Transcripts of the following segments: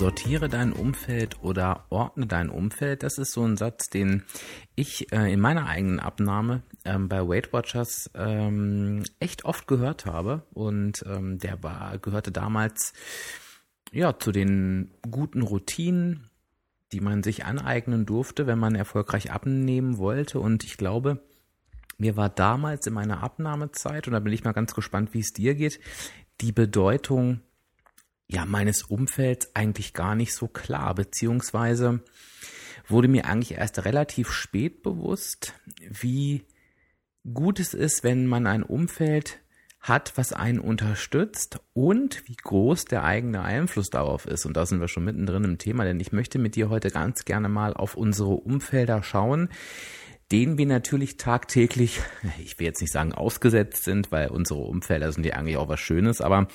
Sortiere dein Umfeld oder ordne dein Umfeld. Das ist so ein Satz, den ich äh, in meiner eigenen Abnahme ähm, bei Weight Watchers ähm, echt oft gehört habe. Und ähm, der war, gehörte damals ja zu den guten Routinen, die man sich aneignen durfte, wenn man erfolgreich abnehmen wollte. Und ich glaube, mir war damals in meiner Abnahmezeit, und da bin ich mal ganz gespannt, wie es dir geht, die Bedeutung ja, meines Umfelds eigentlich gar nicht so klar, beziehungsweise wurde mir eigentlich erst relativ spät bewusst, wie gut es ist, wenn man ein Umfeld hat, was einen unterstützt und wie groß der eigene Einfluss darauf ist. Und da sind wir schon mittendrin im Thema, denn ich möchte mit dir heute ganz gerne mal auf unsere Umfelder schauen, denen wir natürlich tagtäglich, ich will jetzt nicht sagen ausgesetzt sind, weil unsere Umfelder sind ja eigentlich auch was Schönes, aber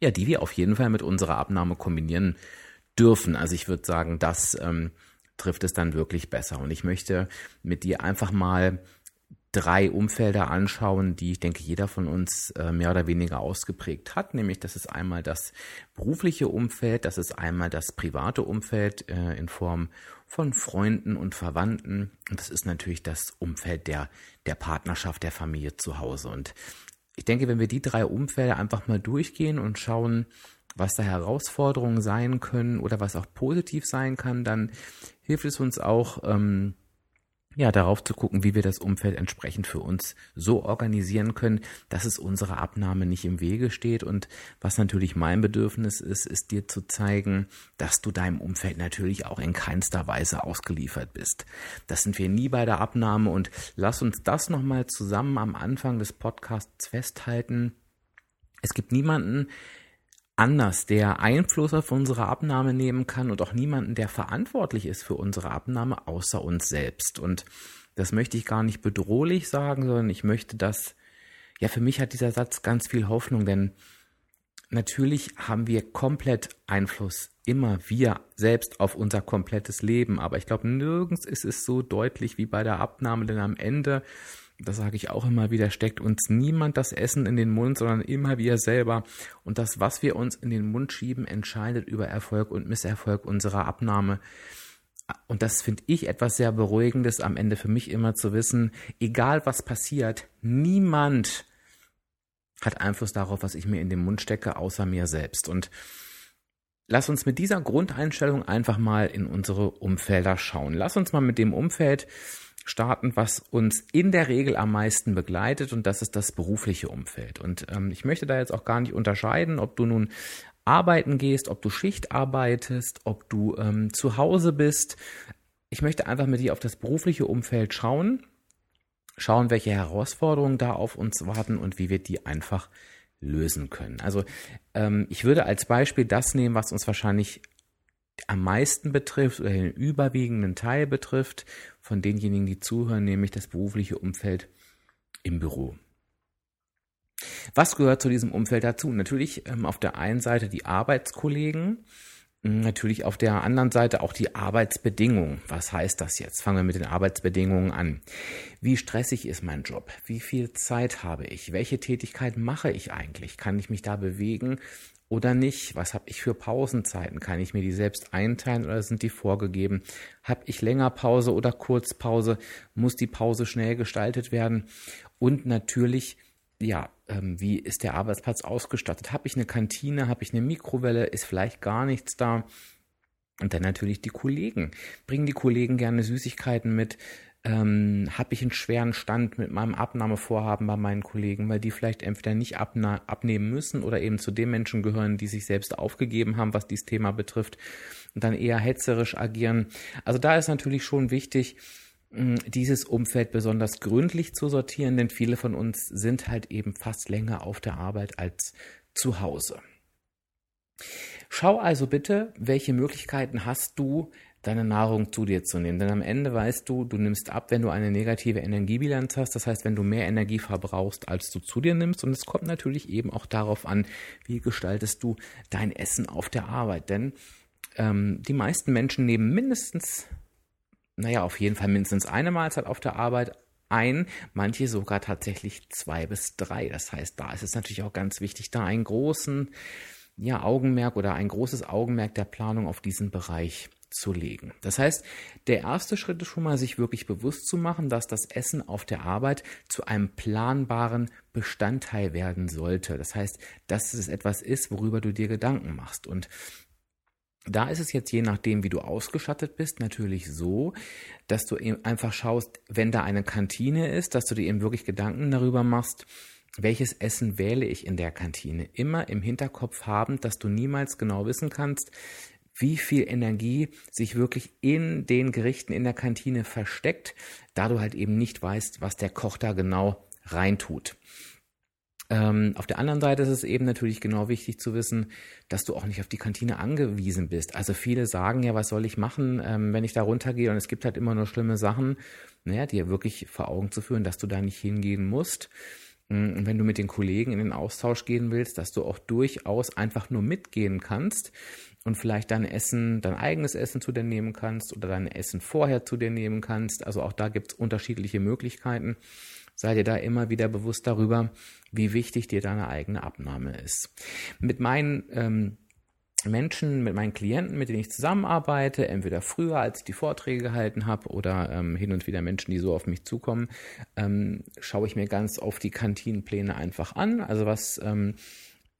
ja, die wir auf jeden Fall mit unserer Abnahme kombinieren dürfen. Also ich würde sagen, das ähm, trifft es dann wirklich besser. Und ich möchte mit dir einfach mal drei Umfelder anschauen, die ich denke, jeder von uns äh, mehr oder weniger ausgeprägt hat. Nämlich, das ist einmal das berufliche Umfeld, das ist einmal das private Umfeld äh, in Form von Freunden und Verwandten. Und das ist natürlich das Umfeld der, der Partnerschaft, der Familie zu Hause. Und ich denke, wenn wir die drei Umfelder einfach mal durchgehen und schauen, was da Herausforderungen sein können oder was auch positiv sein kann, dann hilft es uns auch, ähm, ja, darauf zu gucken, wie wir das Umfeld entsprechend für uns so organisieren können, dass es unserer Abnahme nicht im Wege steht. Und was natürlich mein Bedürfnis ist, ist dir zu zeigen, dass du deinem Umfeld natürlich auch in keinster Weise ausgeliefert bist. Das sind wir nie bei der Abnahme und lass uns das nochmal zusammen am Anfang des Podcasts festhalten. Es gibt niemanden, anders, der Einfluss auf unsere Abnahme nehmen kann und auch niemanden, der verantwortlich ist für unsere Abnahme, außer uns selbst. Und das möchte ich gar nicht bedrohlich sagen, sondern ich möchte das, ja, für mich hat dieser Satz ganz viel Hoffnung, denn natürlich haben wir komplett Einfluss, immer wir selbst auf unser komplettes Leben. Aber ich glaube, nirgends ist es so deutlich wie bei der Abnahme, denn am Ende das sage ich auch immer wieder, steckt uns niemand das Essen in den Mund, sondern immer wir selber. Und das, was wir uns in den Mund schieben, entscheidet über Erfolg und Misserfolg unserer Abnahme. Und das finde ich etwas sehr Beruhigendes am Ende für mich immer zu wissen, egal was passiert, niemand hat Einfluss darauf, was ich mir in den Mund stecke, außer mir selbst. Und lass uns mit dieser Grundeinstellung einfach mal in unsere Umfelder schauen. Lass uns mal mit dem Umfeld starten, was uns in der Regel am meisten begleitet und das ist das berufliche Umfeld. Und ähm, ich möchte da jetzt auch gar nicht unterscheiden, ob du nun arbeiten gehst, ob du Schicht arbeitest, ob du ähm, zu Hause bist. Ich möchte einfach mit dir auf das berufliche Umfeld schauen, schauen, welche Herausforderungen da auf uns warten und wie wir die einfach lösen können. Also ähm, ich würde als Beispiel das nehmen, was uns wahrscheinlich am meisten betrifft oder den überwiegenden Teil betrifft von denjenigen, die zuhören, nämlich das berufliche Umfeld im Büro. Was gehört zu diesem Umfeld dazu? Natürlich ähm, auf der einen Seite die Arbeitskollegen, natürlich auf der anderen Seite auch die Arbeitsbedingungen. Was heißt das jetzt? Fangen wir mit den Arbeitsbedingungen an. Wie stressig ist mein Job? Wie viel Zeit habe ich? Welche Tätigkeit mache ich eigentlich? Kann ich mich da bewegen? oder nicht? Was habe ich für Pausenzeiten? Kann ich mir die selbst einteilen oder sind die vorgegeben? Habe ich länger Pause oder Kurzpause? Muss die Pause schnell gestaltet werden? Und natürlich, ja, ähm, wie ist der Arbeitsplatz ausgestattet? Habe ich eine Kantine? Habe ich eine Mikrowelle? Ist vielleicht gar nichts da? Und dann natürlich die Kollegen. Bringen die Kollegen gerne Süßigkeiten mit? ähm, habe ich einen schweren Stand mit meinem Abnahmevorhaben bei meinen Kollegen, weil die vielleicht entweder nicht abnehmen müssen oder eben zu den Menschen gehören, die sich selbst aufgegeben haben, was dieses Thema betrifft und dann eher hetzerisch agieren. Also da ist natürlich schon wichtig, dieses Umfeld besonders gründlich zu sortieren, denn viele von uns sind halt eben fast länger auf der Arbeit als zu Hause. Schau also bitte, welche Möglichkeiten hast du, deine Nahrung zu dir zu nehmen. Denn am Ende weißt du, du nimmst ab, wenn du eine negative Energiebilanz hast. Das heißt, wenn du mehr Energie verbrauchst, als du zu dir nimmst. Und es kommt natürlich eben auch darauf an, wie gestaltest du dein Essen auf der Arbeit. Denn ähm, die meisten Menschen nehmen mindestens, naja, auf jeden Fall mindestens eine Mahlzeit auf der Arbeit ein, manche sogar tatsächlich zwei bis drei. Das heißt, da ist es natürlich auch ganz wichtig, da einen großen ja, Augenmerk oder ein großes Augenmerk der Planung auf diesen Bereich zu legen. Das heißt, der erste Schritt ist schon mal, sich wirklich bewusst zu machen, dass das Essen auf der Arbeit zu einem planbaren Bestandteil werden sollte. Das heißt, dass es etwas ist, worüber du dir Gedanken machst. Und da ist es jetzt je nachdem, wie du ausgestattet bist, natürlich so, dass du eben einfach schaust, wenn da eine Kantine ist, dass du dir eben wirklich Gedanken darüber machst, welches Essen wähle ich in der Kantine. Immer im Hinterkopf haben, dass du niemals genau wissen kannst, wie viel Energie sich wirklich in den Gerichten in der Kantine versteckt, da du halt eben nicht weißt, was der Koch da genau reintut. Ähm, auf der anderen Seite ist es eben natürlich genau wichtig zu wissen, dass du auch nicht auf die Kantine angewiesen bist. Also viele sagen ja, was soll ich machen, ähm, wenn ich da runtergehe und es gibt halt immer nur schlimme Sachen, naja, dir wirklich vor Augen zu führen, dass du da nicht hingehen musst. Mm, und wenn du mit den Kollegen in den Austausch gehen willst, dass du auch durchaus einfach nur mitgehen kannst und vielleicht dein Essen, dein eigenes Essen zu dir nehmen kannst oder dein Essen vorher zu dir nehmen kannst. Also auch da gibt es unterschiedliche Möglichkeiten sei dir da immer wieder bewusst darüber, wie wichtig dir deine eigene Abnahme ist. Mit meinen ähm, Menschen, mit meinen Klienten, mit denen ich zusammenarbeite, entweder früher, als ich die Vorträge gehalten habe, oder ähm, hin und wieder Menschen, die so auf mich zukommen, ähm, schaue ich mir ganz oft die Kantinenpläne einfach an. Also was ähm,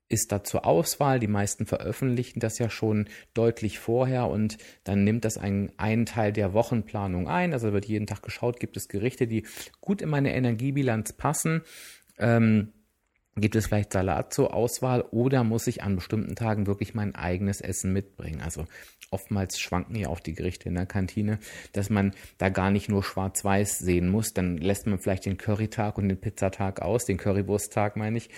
ist da zur Auswahl. Die meisten veröffentlichen das ja schon deutlich vorher und dann nimmt das einen, einen Teil der Wochenplanung ein. Also wird jeden Tag geschaut, gibt es Gerichte, die gut in meine Energiebilanz passen. Ähm, Gibt es vielleicht Salat zur Auswahl oder muss ich an bestimmten Tagen wirklich mein eigenes Essen mitbringen? Also oftmals schwanken ja auch die Gerichte in der Kantine, dass man da gar nicht nur schwarz-weiß sehen muss. Dann lässt man vielleicht den Currytag und den Pizzatag aus, den Currywursttag meine ich,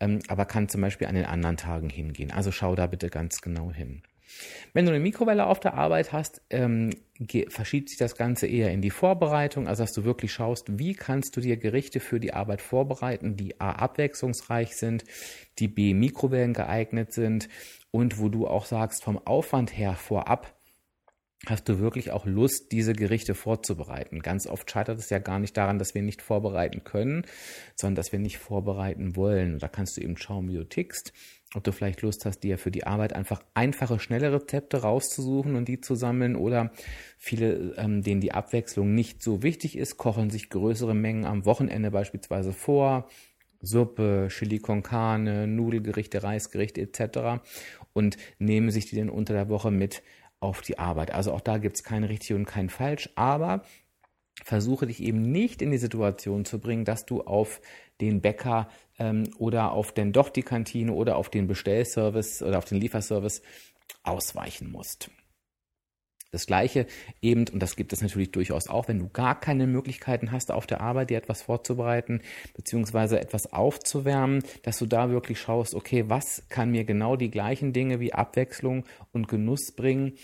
ähm, aber kann zum Beispiel an den anderen Tagen hingehen. Also schau da bitte ganz genau hin. Wenn du eine Mikrowelle auf der Arbeit hast, ähm, verschiebt sich das Ganze eher in die Vorbereitung, also dass du wirklich schaust, wie kannst du dir Gerichte für die Arbeit vorbereiten, die A abwechslungsreich sind, die B Mikrowellen geeignet sind und wo du auch sagst, vom Aufwand her vorab hast du wirklich auch Lust, diese Gerichte vorzubereiten. Ganz oft scheitert es ja gar nicht daran, dass wir nicht vorbereiten können, sondern dass wir nicht vorbereiten wollen. Und da kannst du eben schauen, wie du tickst ob du vielleicht Lust hast, dir für die Arbeit einfach einfache, schnelle Rezepte rauszusuchen und die zu sammeln oder viele, ähm, denen die Abwechslung nicht so wichtig ist, kochen sich größere Mengen am Wochenende beispielsweise vor, Suppe, Chili con Carne, Nudelgerichte, Reisgerichte etc. und nehmen sich die dann unter der Woche mit auf die Arbeit. Also auch da gibt es kein richtig und kein falsch, aber versuche dich eben nicht in die Situation zu bringen, dass du auf den Bäcker ähm, oder auf denn doch die Kantine oder auf den Bestellservice oder auf den Lieferservice ausweichen musst. Das gleiche eben, und das gibt es natürlich durchaus auch, wenn du gar keine Möglichkeiten hast, auf der Arbeit dir etwas vorzubereiten, beziehungsweise etwas aufzuwärmen, dass du da wirklich schaust, okay, was kann mir genau die gleichen Dinge wie Abwechslung und Genuss bringen,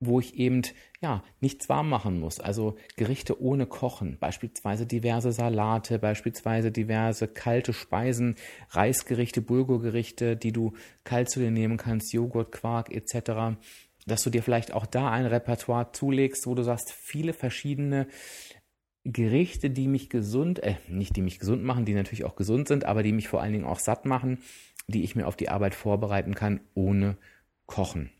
wo ich eben ja nichts warm machen muss. Also Gerichte ohne Kochen, beispielsweise diverse Salate, beispielsweise diverse kalte Speisen, Reisgerichte, Bulgurgerichte, die du kalt zu dir nehmen kannst, Joghurt, Quark etc. Dass du dir vielleicht auch da ein Repertoire zulegst, wo du sagst, viele verschiedene Gerichte, die mich gesund, äh, nicht die mich gesund machen, die natürlich auch gesund sind, aber die mich vor allen Dingen auch satt machen, die ich mir auf die Arbeit vorbereiten kann, ohne Kochen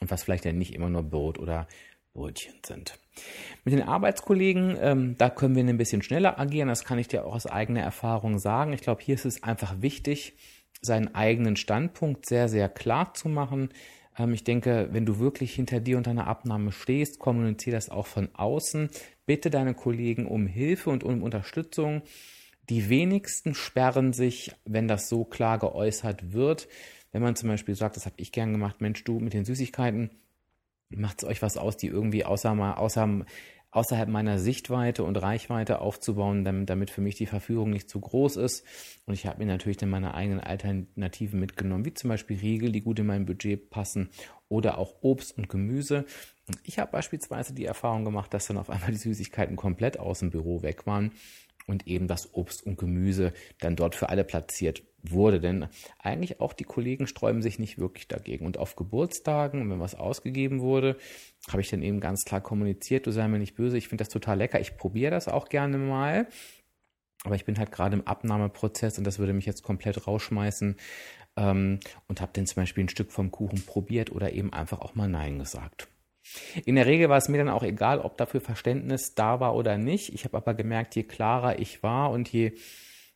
und was vielleicht ja nicht immer nur Brot oder Brötchen sind. Mit den Arbeitskollegen, ähm, da können wir ein bisschen schneller agieren, das kann ich dir auch aus eigener Erfahrung sagen. Ich glaube, hier ist es einfach wichtig, seinen eigenen Standpunkt sehr, sehr klar zu machen. Ähm, ich denke, wenn du wirklich hinter dir und deiner Abnahme stehst, kommuniziere das auch von außen. Bitte deine Kollegen um Hilfe und um Unterstützung. Die wenigsten sperren sich, wenn das so klar geäußert wird. Wenn man zum Beispiel sagt, das habe ich gern gemacht, Mensch, du mit den Süßigkeiten, macht es euch was aus, die irgendwie außer außer, außerhalb meiner Sichtweite und Reichweite aufzubauen, damit, damit für mich die Verführung nicht zu groß ist. Und ich habe mir natürlich dann meine eigenen Alternativen mitgenommen, wie zum Beispiel Riegel, die gut in mein Budget passen oder auch Obst und Gemüse. Ich habe beispielsweise die Erfahrung gemacht, dass dann auf einmal die Süßigkeiten komplett aus dem Büro weg waren und eben das Obst und Gemüse dann dort für alle platziert wurde. Denn eigentlich auch die Kollegen sträuben sich nicht wirklich dagegen. Und auf Geburtstagen, wenn was ausgegeben wurde, habe ich dann eben ganz klar kommuniziert, du sei mir nicht böse, ich finde das total lecker, ich probiere das auch gerne mal. Aber ich bin halt gerade im Abnahmeprozess und das würde mich jetzt komplett rausschmeißen ähm, und habe dann zum Beispiel ein Stück vom Kuchen probiert oder eben einfach auch mal Nein gesagt. In der Regel war es mir dann auch egal, ob dafür Verständnis da war oder nicht. Ich habe aber gemerkt, je klarer ich war und je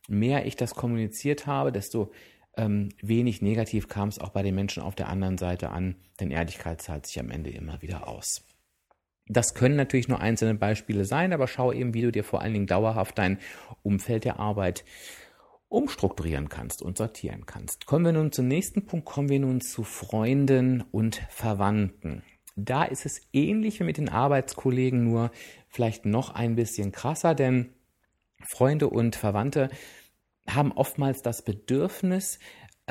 mehr ich das kommuniziert habe, desto ähm, wenig negativ kam es auch bei den Menschen auf der anderen Seite an, denn Ehrlichkeit zahlt sich am Ende immer wieder aus. Das können natürlich nur einzelne Beispiele sein, aber schau eben, wie du dir vor allen Dingen dauerhaft dein Umfeld der Arbeit umstrukturieren kannst und sortieren kannst. Kommen wir nun zum nächsten Punkt, kommen wir nun zu Freunden und Verwandten. Da ist es ähnlich wie mit den Arbeitskollegen, nur vielleicht noch ein bisschen krasser, denn Freunde und Verwandte haben oftmals das Bedürfnis,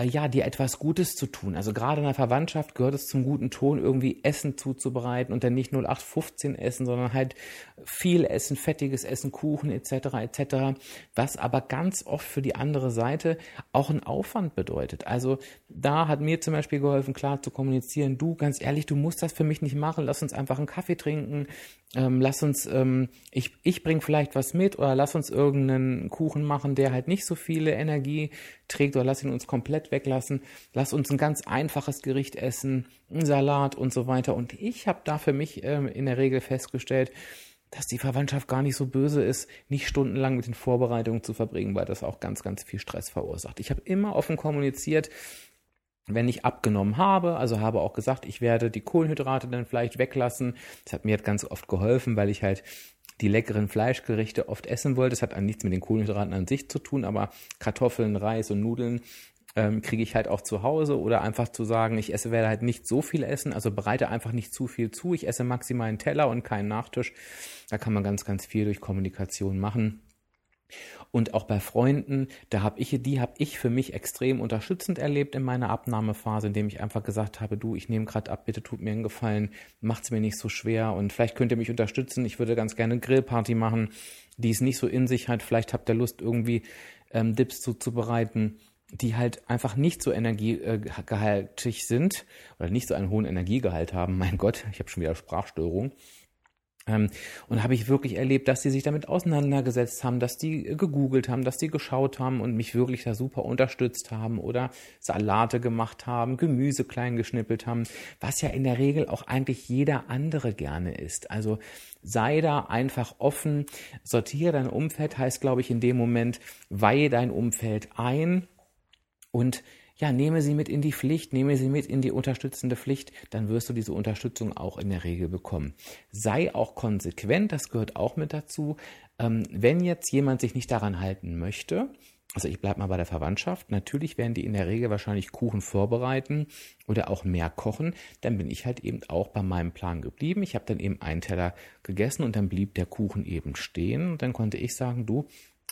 äh, ja, dir etwas Gutes zu tun. Also gerade in der Verwandtschaft gehört es zum guten Ton, irgendwie Essen zuzubereiten und dann nicht 0815 essen, sondern halt viel Essen, fettiges Essen, Kuchen etc. etc. Was aber ganz oft für die andere Seite auch einen Aufwand bedeutet. Also da hat mir zum Beispiel geholfen, klar zu kommunizieren, du, ganz ehrlich, du musst das für mich nicht machen, lass uns einfach einen Kaffee trinken, ähm, lass uns, ähm, ich, ich bring vielleicht was mit oder lass uns irgendeinen Kuchen machen, der halt nicht so viele Energie trägt oder lass ihn uns komplett weglassen. Lass uns ein ganz einfaches Gericht essen, einen Salat und so weiter. Und ich habe da für mich ähm, in der Regel festgestellt, dass die Verwandtschaft gar nicht so böse ist, nicht stundenlang mit den Vorbereitungen zu verbringen, weil das auch ganz, ganz viel Stress verursacht. Ich habe immer offen kommuniziert, wenn ich abgenommen habe, also habe auch gesagt, ich werde die Kohlenhydrate dann vielleicht weglassen. Das hat mir halt ganz oft geholfen, weil ich halt die leckeren Fleischgerichte oft essen wollte. Das hat an nichts mit den Kohlenhydraten an sich zu tun, aber Kartoffeln, Reis und Nudeln ähm, kriege ich halt auch zu Hause oder einfach zu sagen, ich esse, werde halt nicht so viel essen, also bereite einfach nicht zu viel zu. Ich esse maximal einen Teller und keinen Nachtisch. Da kann man ganz, ganz viel durch Kommunikation machen. Und auch bei Freunden, da habe ich, die habe ich für mich extrem unterstützend erlebt in meiner Abnahmephase, indem ich einfach gesagt habe, du, ich nehme gerade ab, bitte tut mir einen Gefallen, macht's mir nicht so schwer und vielleicht könnt ihr mich unterstützen. Ich würde ganz gerne eine Grillparty machen, die es nicht so in sich hat. Vielleicht habt ihr Lust, irgendwie ähm, Dips zuzubereiten die halt einfach nicht so energiegehaltig sind oder nicht so einen hohen Energiegehalt haben. Mein Gott, ich habe schon wieder Sprachstörung. Ähm, und habe ich wirklich erlebt, dass die sich damit auseinandergesetzt haben, dass die gegoogelt haben, dass die geschaut haben und mich wirklich da super unterstützt haben oder Salate gemacht haben, Gemüse klein geschnippelt haben, was ja in der Regel auch eigentlich jeder andere gerne isst. Also sei da einfach offen, sortiere dein Umfeld, heißt glaube ich in dem Moment, weihe dein Umfeld ein und ja, nehme sie mit in die Pflicht, nehme sie mit in die unterstützende Pflicht, dann wirst du diese Unterstützung auch in der Regel bekommen. Sei auch konsequent, das gehört auch mit dazu. Ähm, wenn jetzt jemand sich nicht daran halten möchte, also ich bleibe mal bei der Verwandtschaft, natürlich werden die in der Regel wahrscheinlich Kuchen vorbereiten oder auch mehr kochen, dann bin ich halt eben auch bei meinem Plan geblieben. Ich habe dann eben einen Teller gegessen und dann blieb der Kuchen eben stehen und dann konnte ich sagen, du,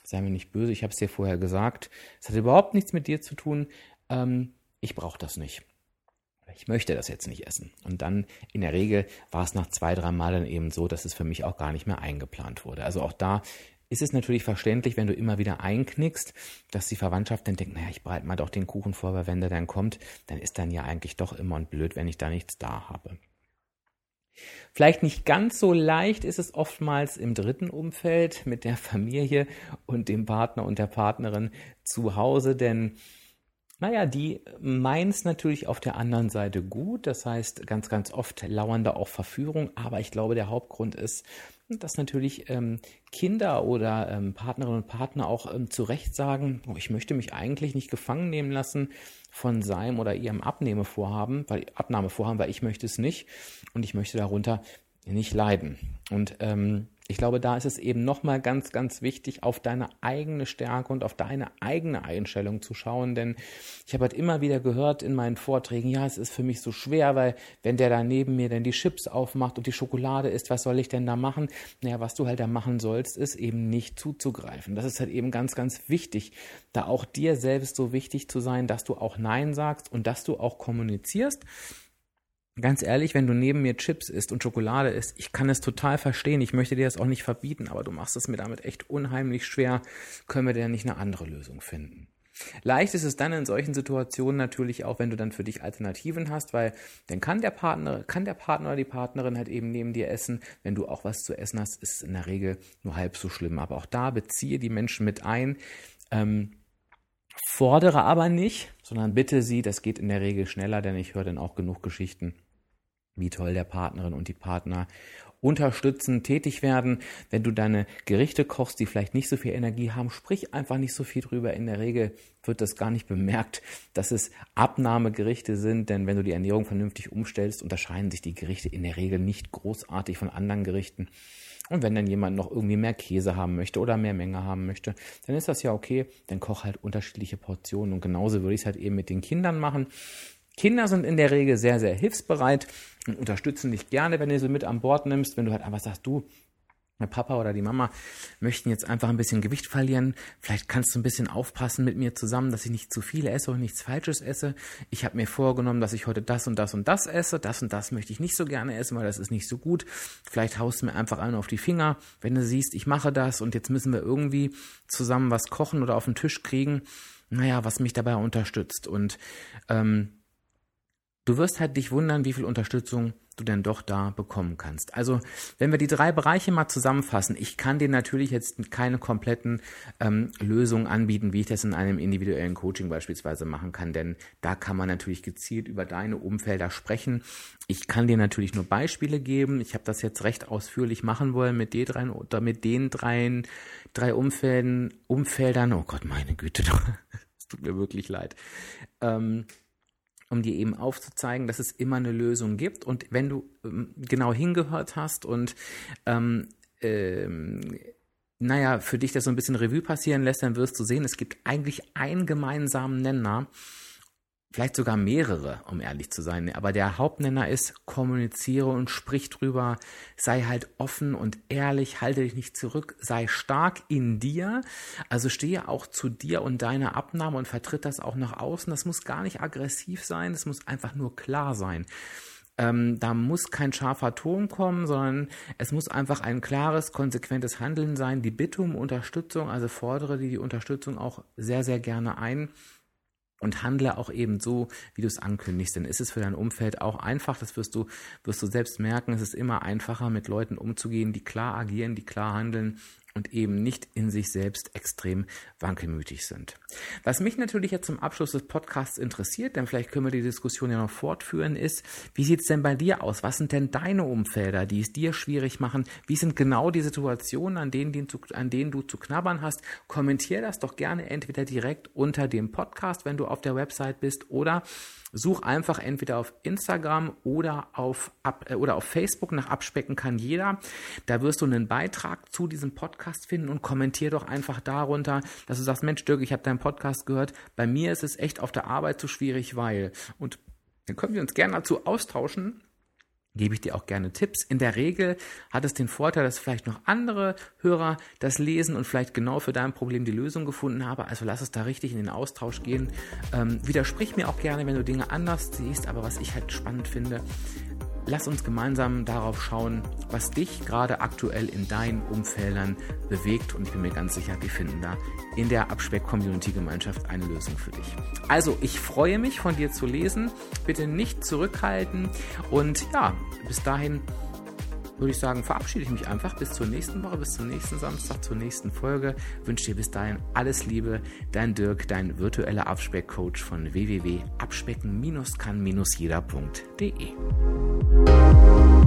sei mir nicht böse, ich habe es dir vorher gesagt, es hat überhaupt nichts mit dir zu tun, ähm, ich brauche das nicht. Ich möchte das jetzt nicht essen. Und dann in der Regel war es nach zwei, drei Mal dann eben so, dass es für mich auch gar nicht mehr eingeplant wurde. Also auch da ist es natürlich verständlich, wenn du immer wieder einknickst, dass die Verwandtschaft dann denkt, naja, ich bereite mal doch den Kuchen vor, weil wenn der dann kommt, dann ist dann ja eigentlich doch immer und blöd, wenn ich da nichts da habe. Vielleicht nicht ganz so leicht ist es oftmals im dritten Umfeld mit der Familie und dem Partner und der Partnerin zu Hause, denn naja, die meinen natürlich auf der anderen Seite gut. Das heißt, ganz, ganz oft lauern da auch Verführung. Aber ich glaube, der Hauptgrund ist, dass natürlich ähm, Kinder oder ähm, Partnerinnen und Partner auch ähm, zu Recht sagen, oh, ich möchte mich eigentlich nicht gefangen nehmen lassen von seinem oder ihrem Abnehmevorhaben, weil Abnahmevorhaben, weil ich möchte es nicht und ich möchte darunter nicht leiden. Und ähm, Ich glaube, da ist es eben nochmal ganz, ganz wichtig, auf deine eigene Stärke und auf deine eigene Einstellung zu schauen. Denn ich habe halt immer wieder gehört in meinen Vorträgen, ja, es ist für mich so schwer, weil wenn der da neben mir denn die Chips aufmacht und die Schokolade isst, was soll ich denn da machen? Naja, was du halt da machen sollst, ist eben nicht zuzugreifen. Das ist halt eben ganz, ganz wichtig, da auch dir selbst so wichtig zu sein, dass du auch Nein sagst und dass du auch kommunizierst Ganz ehrlich, wenn du neben mir Chips isst und Schokolade isst, ich kann es total verstehen. Ich möchte dir das auch nicht verbieten, aber du machst es mir damit echt unheimlich schwer. Können wir denn nicht eine andere Lösung finden? Leicht ist es dann in solchen Situationen natürlich auch, wenn du dann für dich Alternativen hast, weil dann kann der Partner, kann der Partner oder die Partnerin halt eben neben dir essen. Wenn du auch was zu essen hast, ist es in der Regel nur halb so schlimm. Aber auch da beziehe die Menschen mit ein. Ähm, fordere aber nicht, sondern bitte sie, das geht in der Regel schneller, denn ich höre dann auch genug Geschichten wie toll der Partnerin und die Partner unterstützen, tätig werden. Wenn du deine Gerichte kochst, die vielleicht nicht so viel Energie haben, sprich einfach nicht so viel drüber. In der Regel wird das gar nicht bemerkt, dass es Abnahmegerichte sind, denn wenn du die Ernährung vernünftig umstellst, unterscheiden sich die Gerichte in der Regel nicht großartig von anderen Gerichten. Und wenn dann jemand noch irgendwie mehr Käse haben möchte oder mehr Menge haben möchte, dann ist das ja okay. Dann koch halt unterschiedliche Portionen. Und genauso würde ich es halt eben mit den Kindern machen. Kinder sind in der Regel sehr, sehr hilfsbereit und unterstützen dich gerne, wenn du sie mit an Bord nimmst, wenn du halt einfach sagst, du, der Papa oder die Mama möchten jetzt einfach ein bisschen Gewicht verlieren. Vielleicht kannst du ein bisschen aufpassen mit mir zusammen, dass ich nicht zu viel esse und nichts Falsches esse. Ich habe mir vorgenommen, dass ich heute das und das und das esse. Das und das möchte ich nicht so gerne essen, weil das ist nicht so gut. Vielleicht haust du mir einfach einen auf die Finger, wenn du siehst, ich mache das und jetzt müssen wir irgendwie zusammen was kochen oder auf den Tisch kriegen. Naja, was mich dabei unterstützt. Und ähm, Du wirst halt dich wundern, wie viel Unterstützung du denn doch da bekommen kannst. Also, wenn wir die drei Bereiche mal zusammenfassen, ich kann dir natürlich jetzt keine kompletten ähm, Lösungen anbieten, wie ich das in einem individuellen Coaching beispielsweise machen kann, denn da kann man natürlich gezielt über deine Umfelder sprechen. Ich kann dir natürlich nur Beispiele geben. Ich habe das jetzt recht ausführlich machen wollen mit den drei, oder mit den drei, drei Umfelden, Umfeldern. Oh Gott, meine Güte, es tut mir wirklich leid. Ähm, um dir eben aufzuzeigen, dass es immer eine Lösung gibt. Und wenn du ähm, genau hingehört hast und ähm, ähm, naja, für dich das so ein bisschen Revue passieren lässt, dann wirst du sehen, es gibt eigentlich einen gemeinsamen Nenner, vielleicht sogar mehrere, um ehrlich zu sein. Aber der Hauptnenner ist, kommuniziere und sprich drüber, sei halt offen und ehrlich, halte dich nicht zurück, sei stark in dir, also stehe auch zu dir und deiner Abnahme und vertritt das auch nach außen. Das muss gar nicht aggressiv sein, das muss einfach nur klar sein. Ähm, da muss kein scharfer Ton kommen, sondern es muss einfach ein klares, konsequentes Handeln sein. Die Bitte um Unterstützung, also fordere die Unterstützung auch sehr, sehr gerne ein und handle auch eben so, wie du es ankündigst. Denn ist es für dein Umfeld auch einfach, das wirst du, wirst du selbst merken, es ist immer einfacher, mit Leuten umzugehen, die klar agieren, die klar handeln und eben nicht in sich selbst extrem wankelmütig sind. Was mich natürlich jetzt zum Abschluss des Podcasts interessiert, denn vielleicht können wir die Diskussion ja noch fortführen, ist, wie sieht es denn bei dir aus? Was sind denn deine Umfelder, die es dir schwierig machen? Wie sind genau die Situationen, an denen, an denen du zu knabbern hast? Kommentier das doch gerne entweder direkt unter dem Podcast, wenn du auf der Website bist, oder Such einfach entweder auf Instagram oder auf, äh, oder auf Facebook nach Abspecken kann jeder. Da wirst du einen Beitrag zu diesem Podcast finden und kommentier doch einfach darunter, dass du sagst, Mensch Dirk, ich habe deinen Podcast gehört. Bei mir ist es echt auf der Arbeit zu schwierig, weil. Und dann können wir uns gerne dazu austauschen gebe ich dir auch gerne Tipps. In der Regel hat es den Vorteil, dass vielleicht noch andere Hörer das lesen und vielleicht genau für dein Problem die Lösung gefunden haben. Also lass es da richtig in den Austausch gehen. Ähm, widersprich mir auch gerne, wenn du Dinge anders siehst. Aber was ich halt spannend finde, Lass uns gemeinsam darauf schauen, was dich gerade aktuell in deinen Umfeldern bewegt und ich bin mir ganz sicher, wir finden da in der Abspeck-Community-Gemeinschaft eine Lösung für dich. Also, ich freue mich von dir zu lesen. Bitte nicht zurückhalten und ja, bis dahin würde ich sagen, verabschiede ich mich einfach bis zur nächsten Woche, bis zum nächsten Samstag, zur nächsten Folge. Wünsche dir bis dahin alles Liebe. Dein Dirk, dein virtueller Abspeckcoach von www.abspecken-kann-jeder.de.